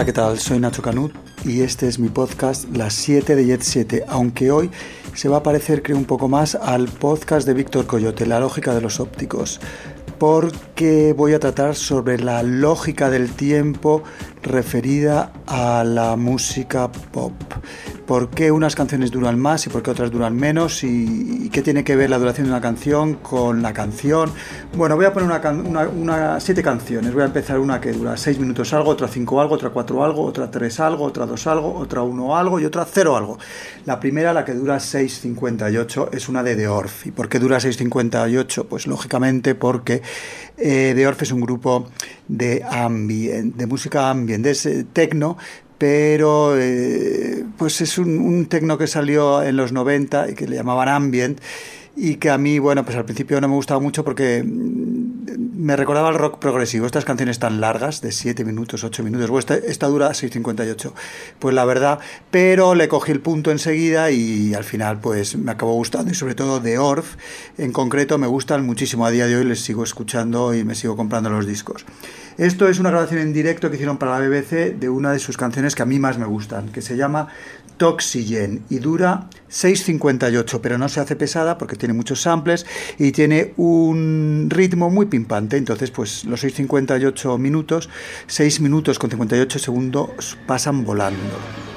Hola, ¿qué tal? Soy Nacho Canut y este es mi podcast Las 7 de Jet 7, aunque hoy se va a parecer creo un poco más al podcast de Víctor Coyote, La lógica de los ópticos, porque voy a tratar sobre la lógica del tiempo referida a la música pop por qué unas canciones duran más y por qué otras duran menos y, qué tiene que ver la duración de una canción con la canción. Bueno, voy a poner una, siete canciones. Voy a empezar una que dura seis minutos algo, otra cinco algo, otra cuatro algo, otra tres algo, otra dos algo, otra uno algo y otra cero algo. La primera, la que dura 6.58, es una de The Orf. ¿Y por qué dura 6.58? Pues lógicamente porque eh, The es un grupo de, música ambient, de techno, pero eh, pues es un, un tecno que salió en los 90 y que le llamaban ambient y que a mí, bueno, pues al principio no me gustaba mucho porque me recordaba el rock progresivo, estas canciones tan largas, de 7 minutos, 8 minutos, esta, esta dura 6.58, pues la verdad, pero le cogí el punto enseguida y al final pues me acabó gustando y sobre todo de Orf en concreto me gustan muchísimo, a día de hoy les sigo escuchando y me sigo comprando los discos. Esto es una grabación en directo que hicieron para la BBC de una de sus canciones que a mí más me gustan, que se llama Toxygen y dura 6.58, pero no se hace pesada porque tiene muchos samples y tiene un ritmo muy pimpante. Entonces, pues los 6.58 minutos, 6 minutos con 58 segundos pasan volando.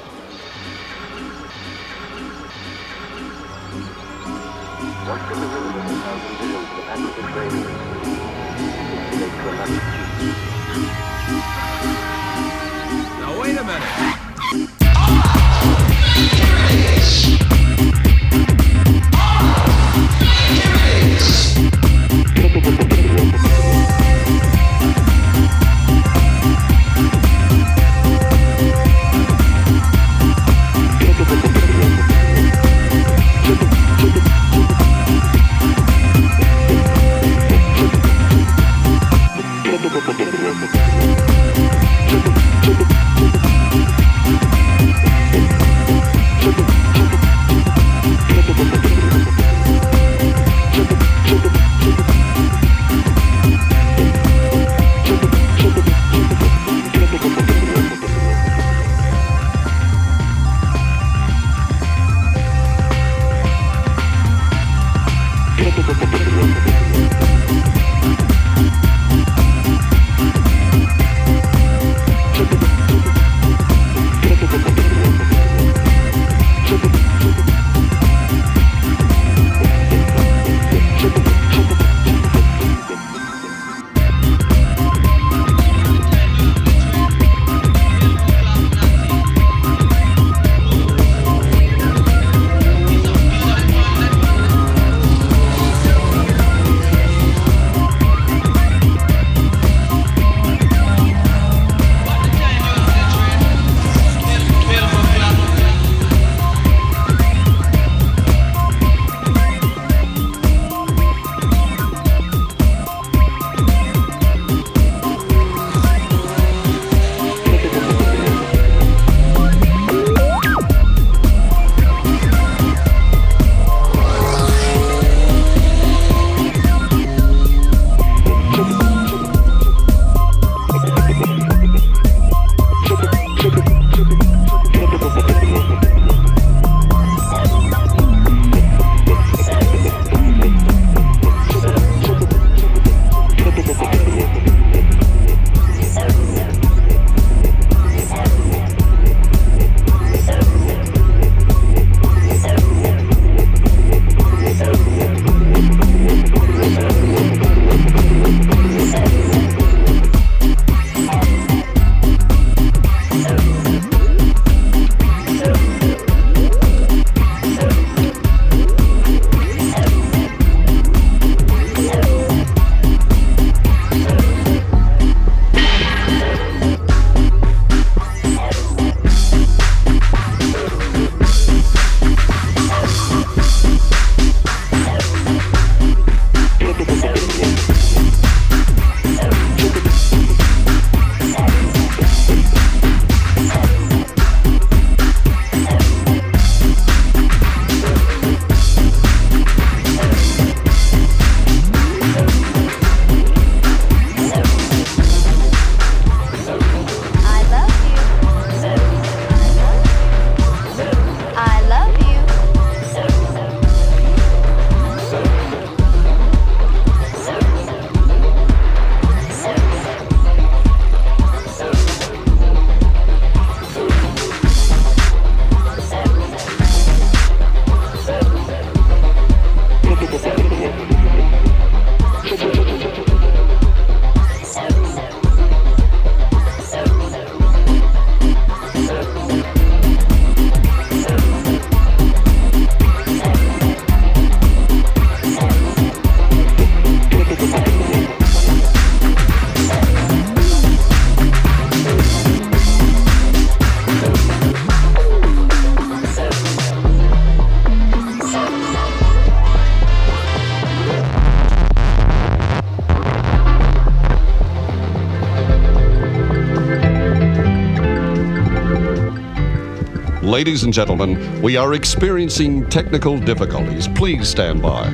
Ladies and gentlemen, we are experiencing technical difficulties. Please stand by.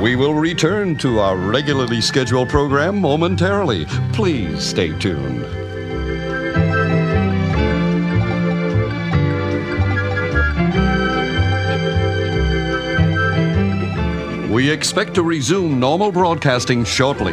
We will return to our regularly scheduled program momentarily. Please stay tuned. We expect to resume normal broadcasting shortly.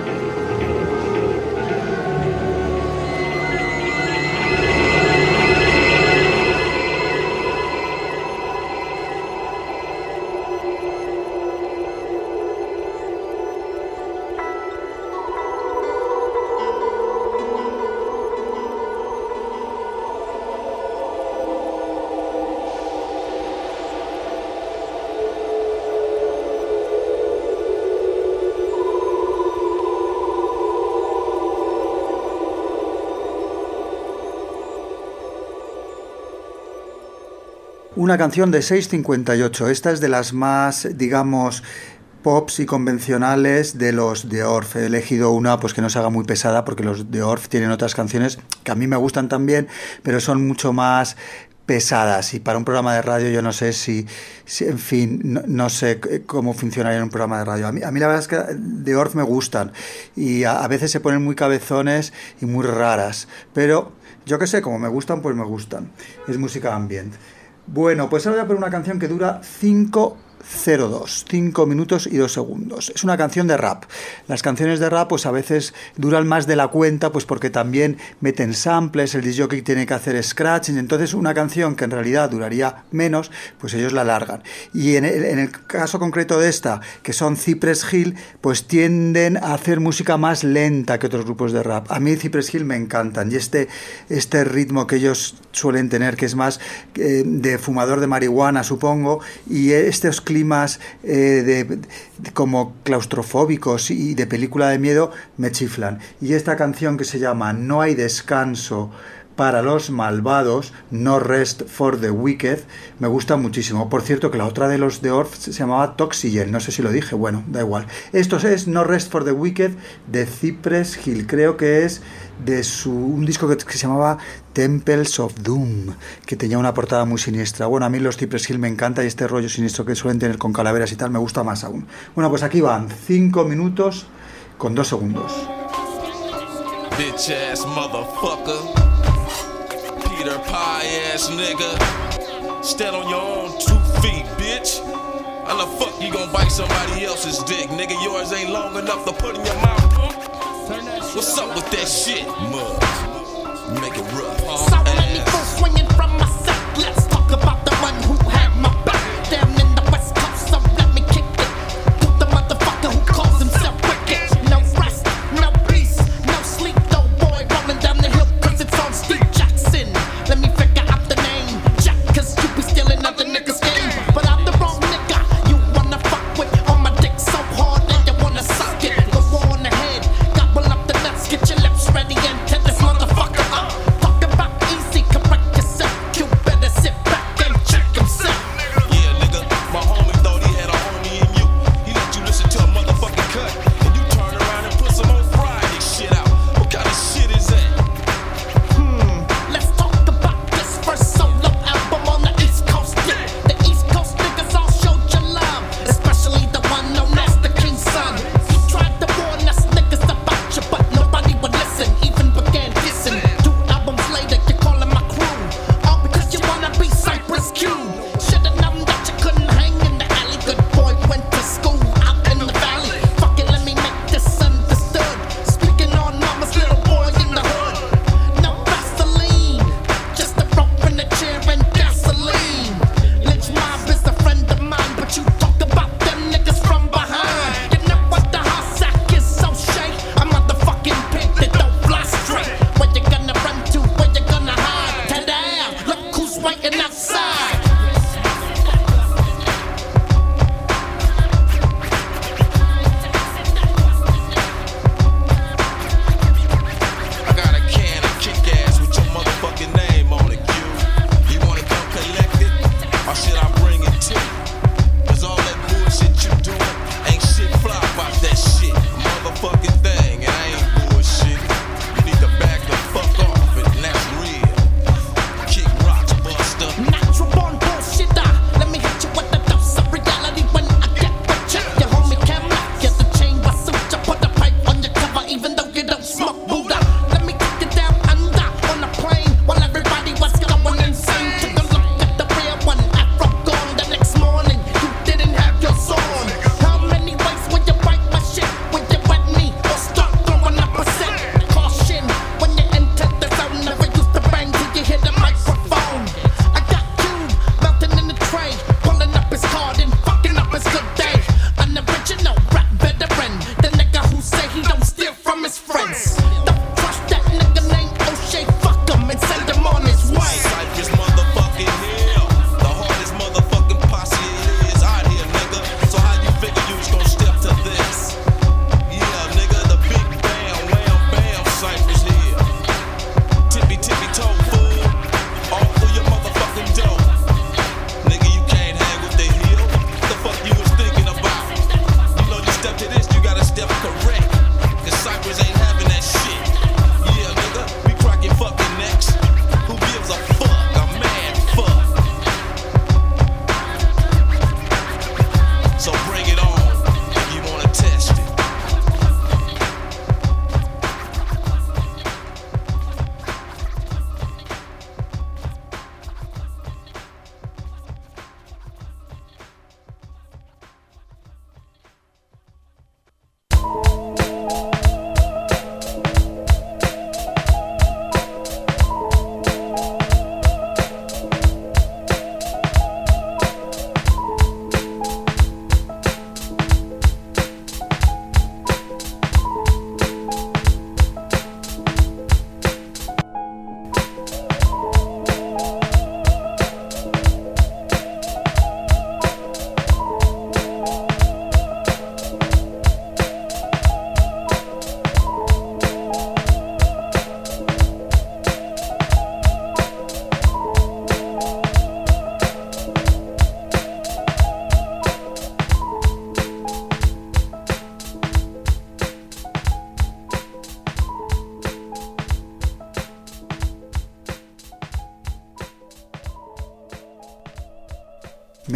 Una canción de 6.58. Esta es de las más, digamos, pops y convencionales de los de Orff. He elegido una pues que no se haga muy pesada porque los de Orff tienen otras canciones que a mí me gustan también, pero son mucho más pesadas y para un programa de radio yo no sé si, en fin, no, sé cómo funcionaría en un programa de radio. A mí, a mí la verdad es que de Orff me gustan y a, veces se ponen muy cabezones y muy raras, pero yo que sé, como me gustan, pues me gustan. Es música ambiente. Bueno, pues ahora voy a poner una canción que dura 5 02, 5 minutos y 2 segundos. Es una canción de rap. Las canciones de rap pues a veces duran más de la cuenta pues porque también meten samples, el disjockey tiene que hacer scratching, entonces una canción que en realidad duraría menos, pues ellos la alargan. Y en el, en el caso concreto de esta, que son Cypress Hill, pues tienden a hacer música más lenta que otros grupos de rap. A mí Cypress Hill me encantan y este, este ritmo que ellos suelen tener, que es más eh, de fumador de marihuana, supongo, y estos climas eh, de, como claustrofóbicos y de película de miedo me chiflan. Y esta canción que se llama No hay descanso para los malvados, No Rest for the Wicked, me gusta muchísimo. Por cierto, que la otra de los de Orff se llamaba Toxigel, no sé si lo dije, bueno, da igual. Esto es No Rest for the Wicked de Cypress Hill, creo que es de su, un disco que, se llamaba Temples of Doom, que tenía una portada muy siniestra. Bueno, a mí los Cypress Hill me encanta y este rollo siniestro que suelen tener con calaveras y tal me gusta más aún. Bueno, pues aquí van 5 minutos con 2 segundos. Bitch ass motherfucker. Peter Pie ass nigga. Stand on your own two feet, bitch. How the fuck you gonna bite somebody else's dick, nigga? Yours ain't long enough to put in your mouth. What's up with that shit, mud? Make it rough.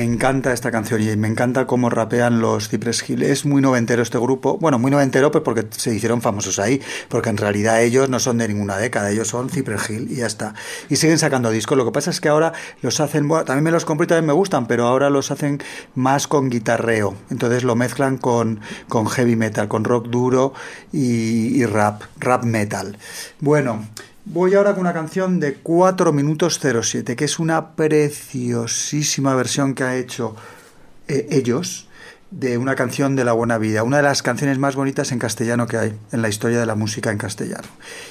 Encanta esta canción y me encanta cómo rapean los Cypress Hill. Es muy noventero este grupo. Bueno, muy noventero pues porque se hicieron famosos ahí, porque en realidad ellos no son de ninguna década, ellos son Cypress Hill y ya está. Y siguen sacando discos. Lo que pasa es que ahora los hacen, bueno, también me los compro y también me gustan, pero ahora los hacen más con guitarreo. Entonces lo mezclan con, con heavy metal, con rock duro y, y rap, rap metal. Bueno, Voy ahora con una canción de 4 minutos 07, que es una preciosísima versión que ha hecho eh, ellos de una canción de la buena vida, una de las canciones más bonitas en castellano que hay en la historia de la música en castellano.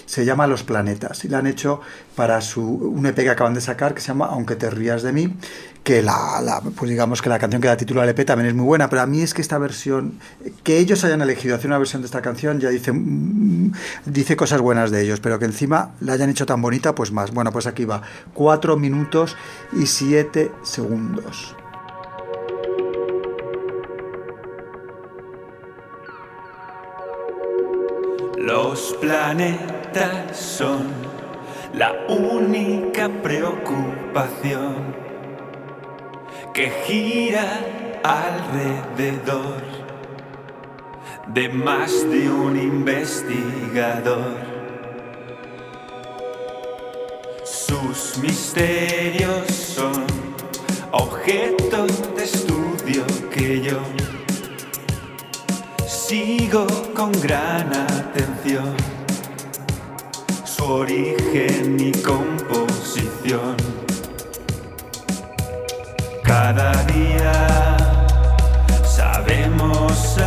Se llama Los Planetas y la han hecho para su, un EP que acaban de sacar que se llama Aunque te rías de mí, que la, pues digamos que la canción que da título al EP también es muy buena, pero a mí es que esta versión, que ellos hayan elegido hacer una versión de esta canción ya dice, mm, dice cosas buenas de ellos, pero que encima la hayan hecho tan bonita, pues más. Bueno, pues aquí va, 4 minutos y 7 segundos. Los planetas son la única preocupación que gira alrededor de más de un investigador. Sus misterios son objeto de estudio que yo sigo con gran atención. Su origen y composición. Cada día sabemos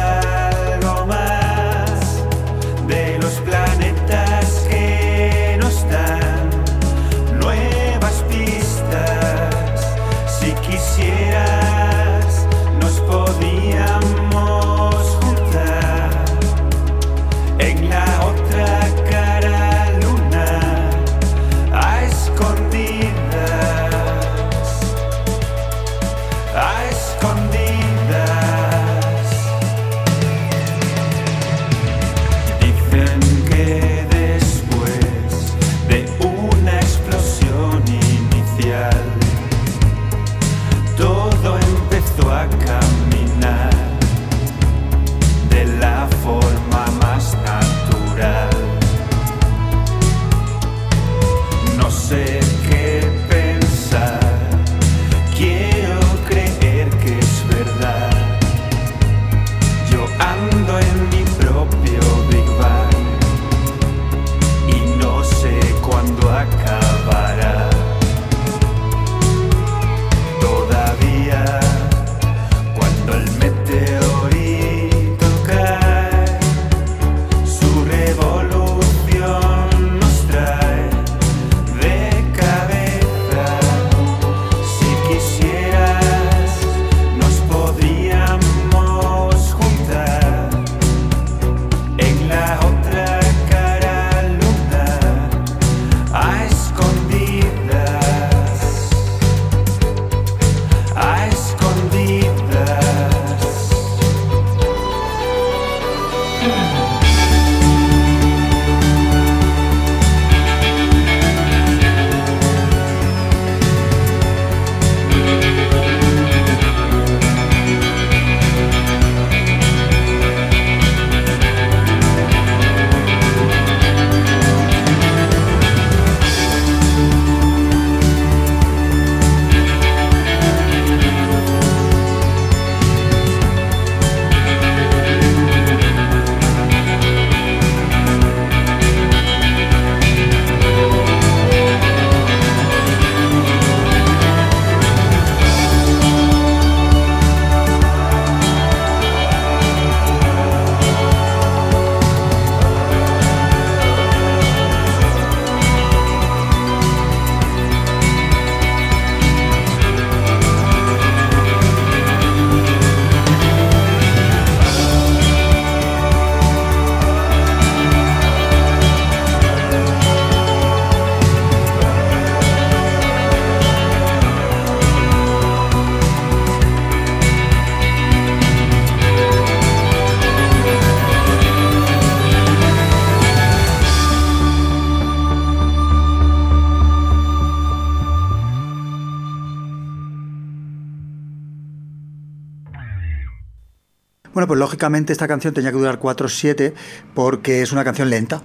Pues lógicamente esta canción tenía que durar 4-7 porque es una canción lenta.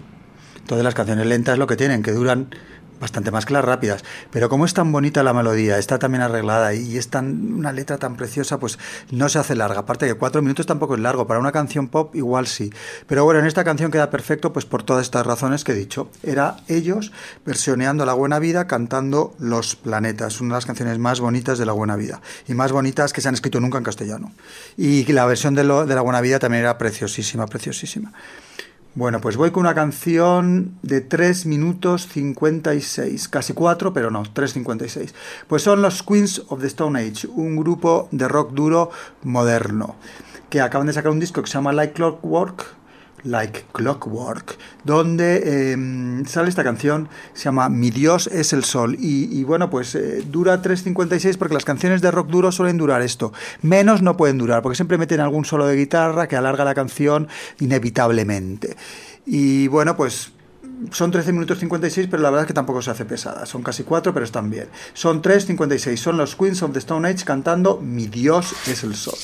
Todas las canciones lentas lo que tienen, que duran bastante más que las rápidas. Pero como es tan bonita la melodía, está tan bien arreglada y es tan una letra tan preciosa, pues no se hace larga. Aparte que cuatro minutos tampoco es largo. Para una canción pop igual sí. Pero bueno, en esta canción queda perfecto pues por todas estas razones que he dicho. Era ellos versioneando La Buena Vida cantando Los Planetas, una de las canciones más bonitas de La Buena Vida. Y más bonitas que se han escrito nunca en castellano. Y la versión de, de La Buena Vida también era preciosísima, preciosísima. Bueno, pues voy con una canción de 3 minutos 56, casi 4, pero no, 3.56. Pues son los Queens of the Stone Age, un grupo de rock duro moderno, que acaban de sacar un disco que se llama Like Clockwork, Like Clockwork, donde eh, sale esta canción, se llama Mi Dios es el Sol. Y, y bueno, pues eh, dura 3.56 porque las canciones de rock duro suelen durar esto. Menos no pueden durar, porque siempre meten algún solo de guitarra que alarga la canción inevitablemente. Y bueno, pues son 13 minutos 56, pero la verdad es que tampoco se hace pesada. Son casi 4, pero están bien. Son 3.56. Son los Queens of the Stone Age cantando Mi Dios es el Sol.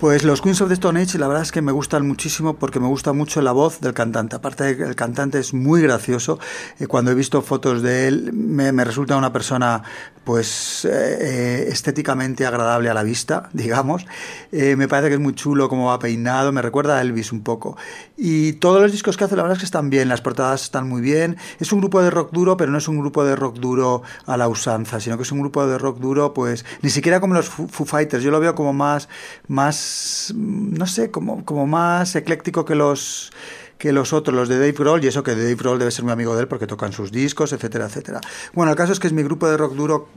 Pues los Queens of the Stone Age, la verdad es que me gustan muchísimo porque me gusta mucho la voz del cantante. Aparte el cantante es muy gracioso. Eh, cuando he visto fotos de él, me, resulta una persona, pues, eh, eh, estéticamente agradable a la vista, digamos. Eh, me parece que es muy chulo cómo va peinado, me recuerda a Elvis un poco. Y todos los discos que hace, la verdad es que están bien, las portadas están muy bien. Es un grupo de rock duro, pero no es un grupo de rock duro a la usanza, sino que es un grupo de rock duro, pues, ni siquiera como los Foo Fighters. Yo lo veo como más, más, no sé, como, como más ecléctico que los que los otros, los de Dave Grohl, y eso que Dave Grohl debe ser muy amigo de él porque tocan sus discos, etcétera, etcétera. Bueno, el caso es que es mi grupo de rock duro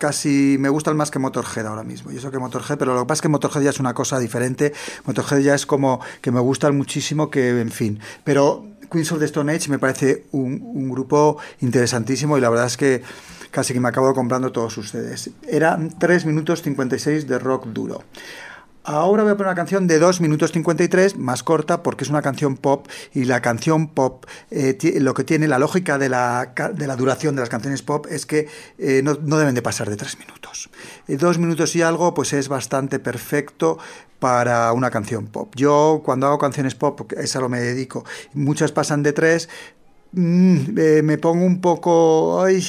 casi me gustan más que Motorhead ahora mismo. Y eso que Motorhead, pero lo que pasa es que Motorhead ya es una cosa diferente. Motorhead ya es como que me gustan muchísimo, que en fin. Pero Queens of the Stone Age me parece un, grupo interesantísimo y la verdad es que casi que me acabo comprando todos sus CDs. Eran 3 minutos 56 de rock duro. Ahora voy a poner una canción de 2 minutos 53, más corta, porque es una canción pop y la canción pop, eh, lo que tiene la lógica de la, de la duración de las canciones pop es que eh, no, no deben de pasar de 3 minutos. Eh, dos minutos y algo, pues es bastante perfecto para una canción pop. Yo cuando hago canciones pop, a lo que me dedico, muchas pasan de 3, Mm, eh, me pongo un poco ay,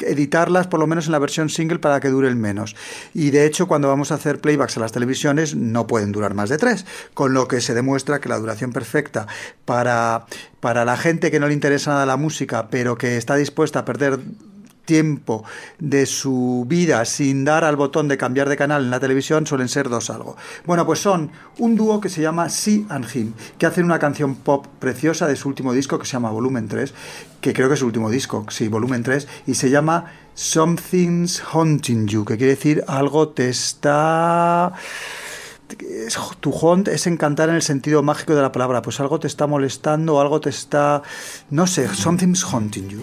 editarlas por lo menos en la versión single para que duren menos. Y de hecho cuando vamos a hacer playbacks a las televisiones no pueden durar más de tres con lo que se demuestra que la duración perfecta para, para la gente que no le interesa nada la música pero que está dispuesta a perder tiempo de su vida sin dar al botón de cambiar de canal en la televisión suelen ser dos algo. Bueno, pues son un dúo que se llama She and Him, que hacen una canción pop preciosa de su último disco que se llama Volumen 3, que creo que es su último disco, sí, Volumen 3, y se llama Something's Haunting You, que quiere decir algo te está... es- tu haunt es encantar en el sentido mágico de la palabra, pues algo te está molestando, algo te está... no sé, something's haunting you.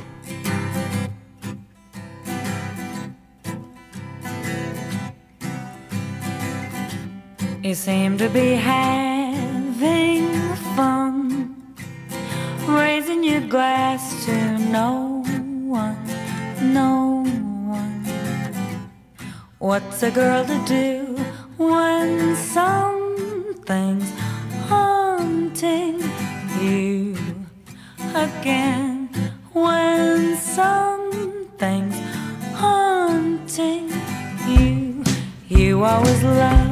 You seem to be having fun, raising your glass to no one, no one. What's a girl to do when something's haunting you again? When something's haunting you, you always love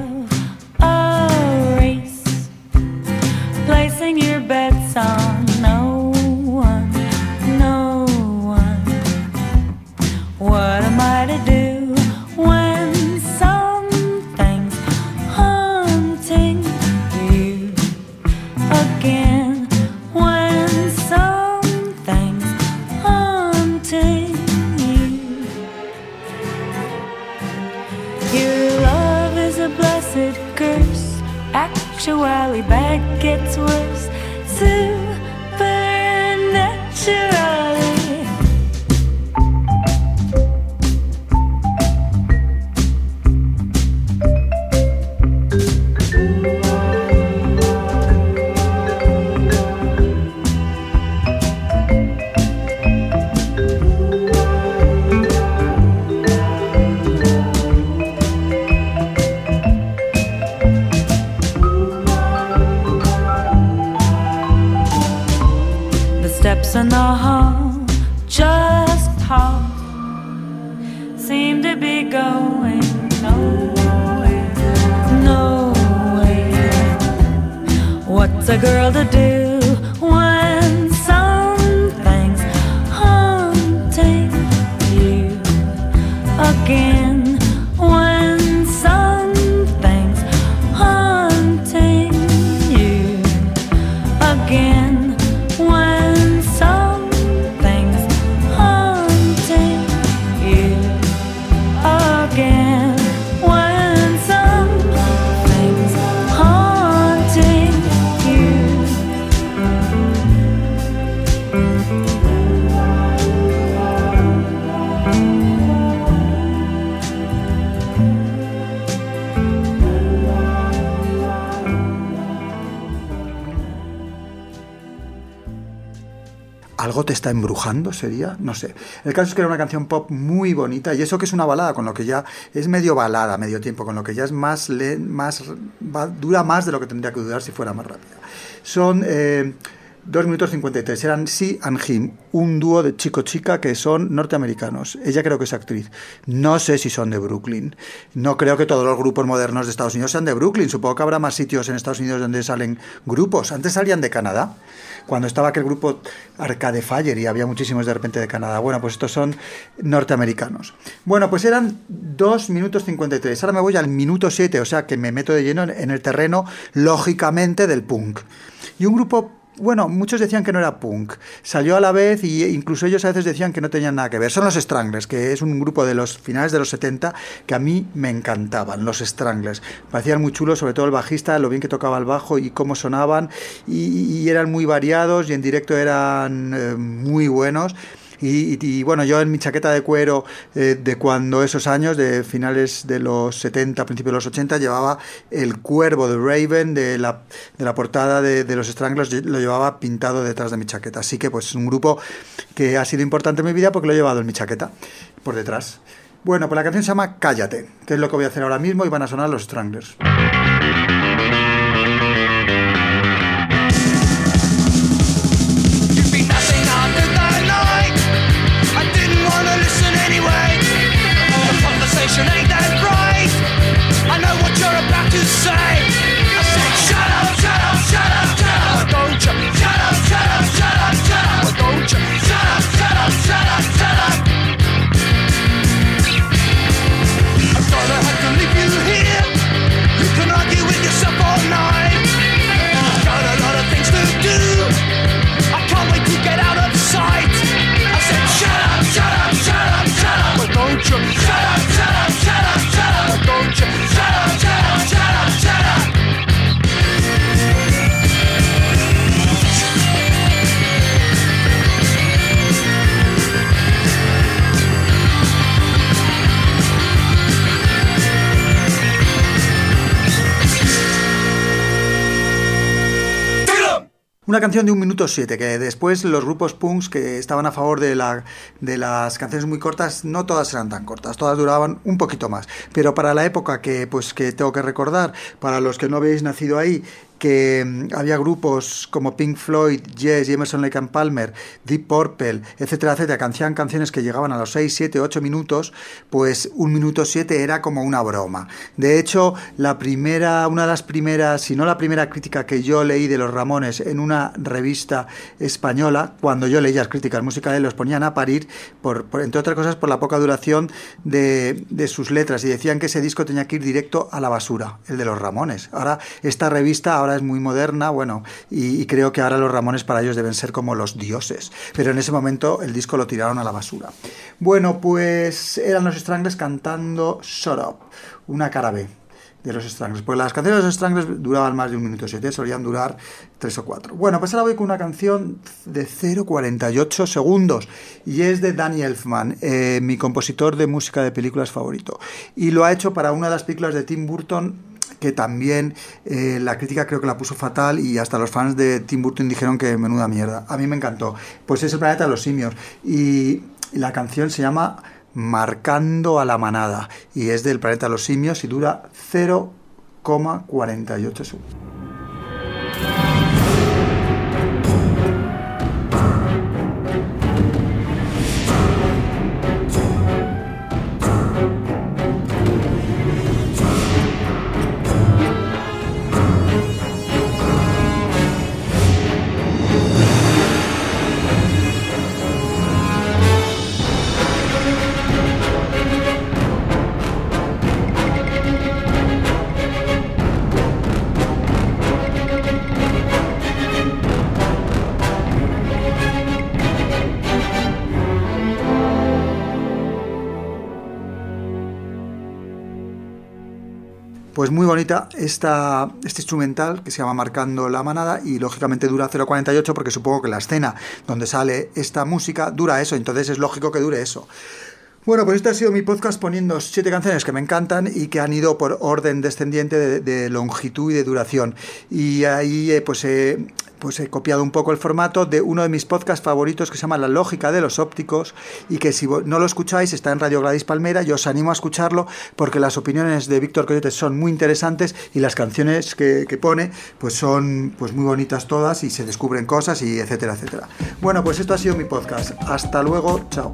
te está embrujando, sería, no sé. El caso es que era una canción pop muy bonita y eso que es una balada, con lo que ya es medio balada, medio tiempo, con lo que ya es más, le- más dura más de lo que tendría que durar si fuera más rápida. Son eh, 2 minutos 53, eran Sí and Him, un dúo de chico-chica que son norteamericanos. Ella creo que es actriz. No sé si son de Brooklyn. No creo que todos los grupos modernos de Estados Unidos sean de Brooklyn. Supongo que habrá más sitios en Estados Unidos donde salen grupos. Antes salían de Canadá cuando estaba aquel grupo Arcade Fire y había muchísimos de repente de Canadá. Bueno, pues estos son norteamericanos. Bueno, pues eran 2 minutos 53. Ahora me voy al minuto 7, o sea que me meto de lleno en- el terreno, lógicamente, del punk. Y un grupo... Bueno, muchos decían que no era punk. Salió a la vez y incluso ellos a veces decían que no tenían nada que ver. Son los Stranglers, que es un grupo de los finales de los 70 que a mí me encantaban, los Stranglers. Parecían muy chulos, sobre todo el bajista, lo bien que tocaba el bajo y cómo sonaban. Y, y eran muy variados y en directo eran eh, muy buenos. Y, bueno, yo en mi chaqueta de cuero eh, de cuando esos años, de finales de los 70, principios de los 80, llevaba el cuervo de Raven de la, de la portada de, de los Stranglers, lo llevaba pintado detrás de mi chaqueta. Así que pues es un grupo que ha sido importante en mi vida porque lo he llevado en mi chaqueta, por detrás. Bueno, pues la canción se llama Cállate, que es lo que voy a hacer ahora mismo y van a sonar los Stranglers. Una canción de un minuto siete, que después los grupos punks que estaban a favor de, la, de las canciones muy cortas, no todas eran tan cortas, todas duraban un poquito más. Pero para la época que, pues, que tengo que recordar, para los que no habéis nacido ahí, que mm, había grupos como Pink Floyd, Yes Emerson Lake and Palmer, Deep Purple, etcétera, etcétera, hacían canciones que llegaban a los 6, 7, 8 minutos, pues un minuto 7 era como una broma. De hecho, la primera, una de las primeras, si no la primera crítica que yo leí de los Ramones en una revista española, cuando yo leía las críticas musicales, los ponían a parir, por, por- entre otras cosas, por la poca duración de, de sus letras, y decían que ese disco tenía que ir directo a la basura, el de los Ramones. Ahora, esta revista ahora es muy moderna, bueno, y, creo que ahora los Ramones para ellos deben ser como los dioses, pero en ese momento el disco lo tiraron a la basura. Bueno, pues eran los Stranglers cantando Shut Up, una cara B de los Stranglers. Pues las canciones de los Stranglers duraban más de un minuto siete, solían durar tres o cuatro. Bueno, pues ahora voy con una canción de 0,48 segundos y es de Danny Elfman, eh, mi compositor de música de películas favorito. Y lo ha hecho para una de las películas de Tim Burton que también eh, la crítica creo que la puso fatal y hasta los fans de Tim Burton dijeron que menuda mierda. A mí me encantó. Pues es el planeta de los simios y la canción se llama Marcando a la manada y es del planeta de los simios y dura 0,48 segundos. Pues muy bonita esta, este instrumental que se llama Marcando la Manada y lógicamente dura 0,48 porque supongo que la escena donde sale esta música dura eso, entonces es lógico que dure eso. Bueno, pues este ha sido mi podcast poniendo siete canciones que me encantan y que han ido por orden descendiente de, longitud y de duración. Y ahí eh, pues, eh, pues he copiado un poco el formato de uno de mis podcasts favoritos que se llama La lógica de los ópticos y que si no lo escucháis está en Radio Gladys Palmera. Yo os animo a escucharlo porque las opiniones de Víctor Coyote son muy interesantes y las canciones que, que pone pues son pues muy bonitas todas y se descubren cosas y etcétera, etcétera. Bueno, pues esto ha sido mi podcast. Hasta luego, chao.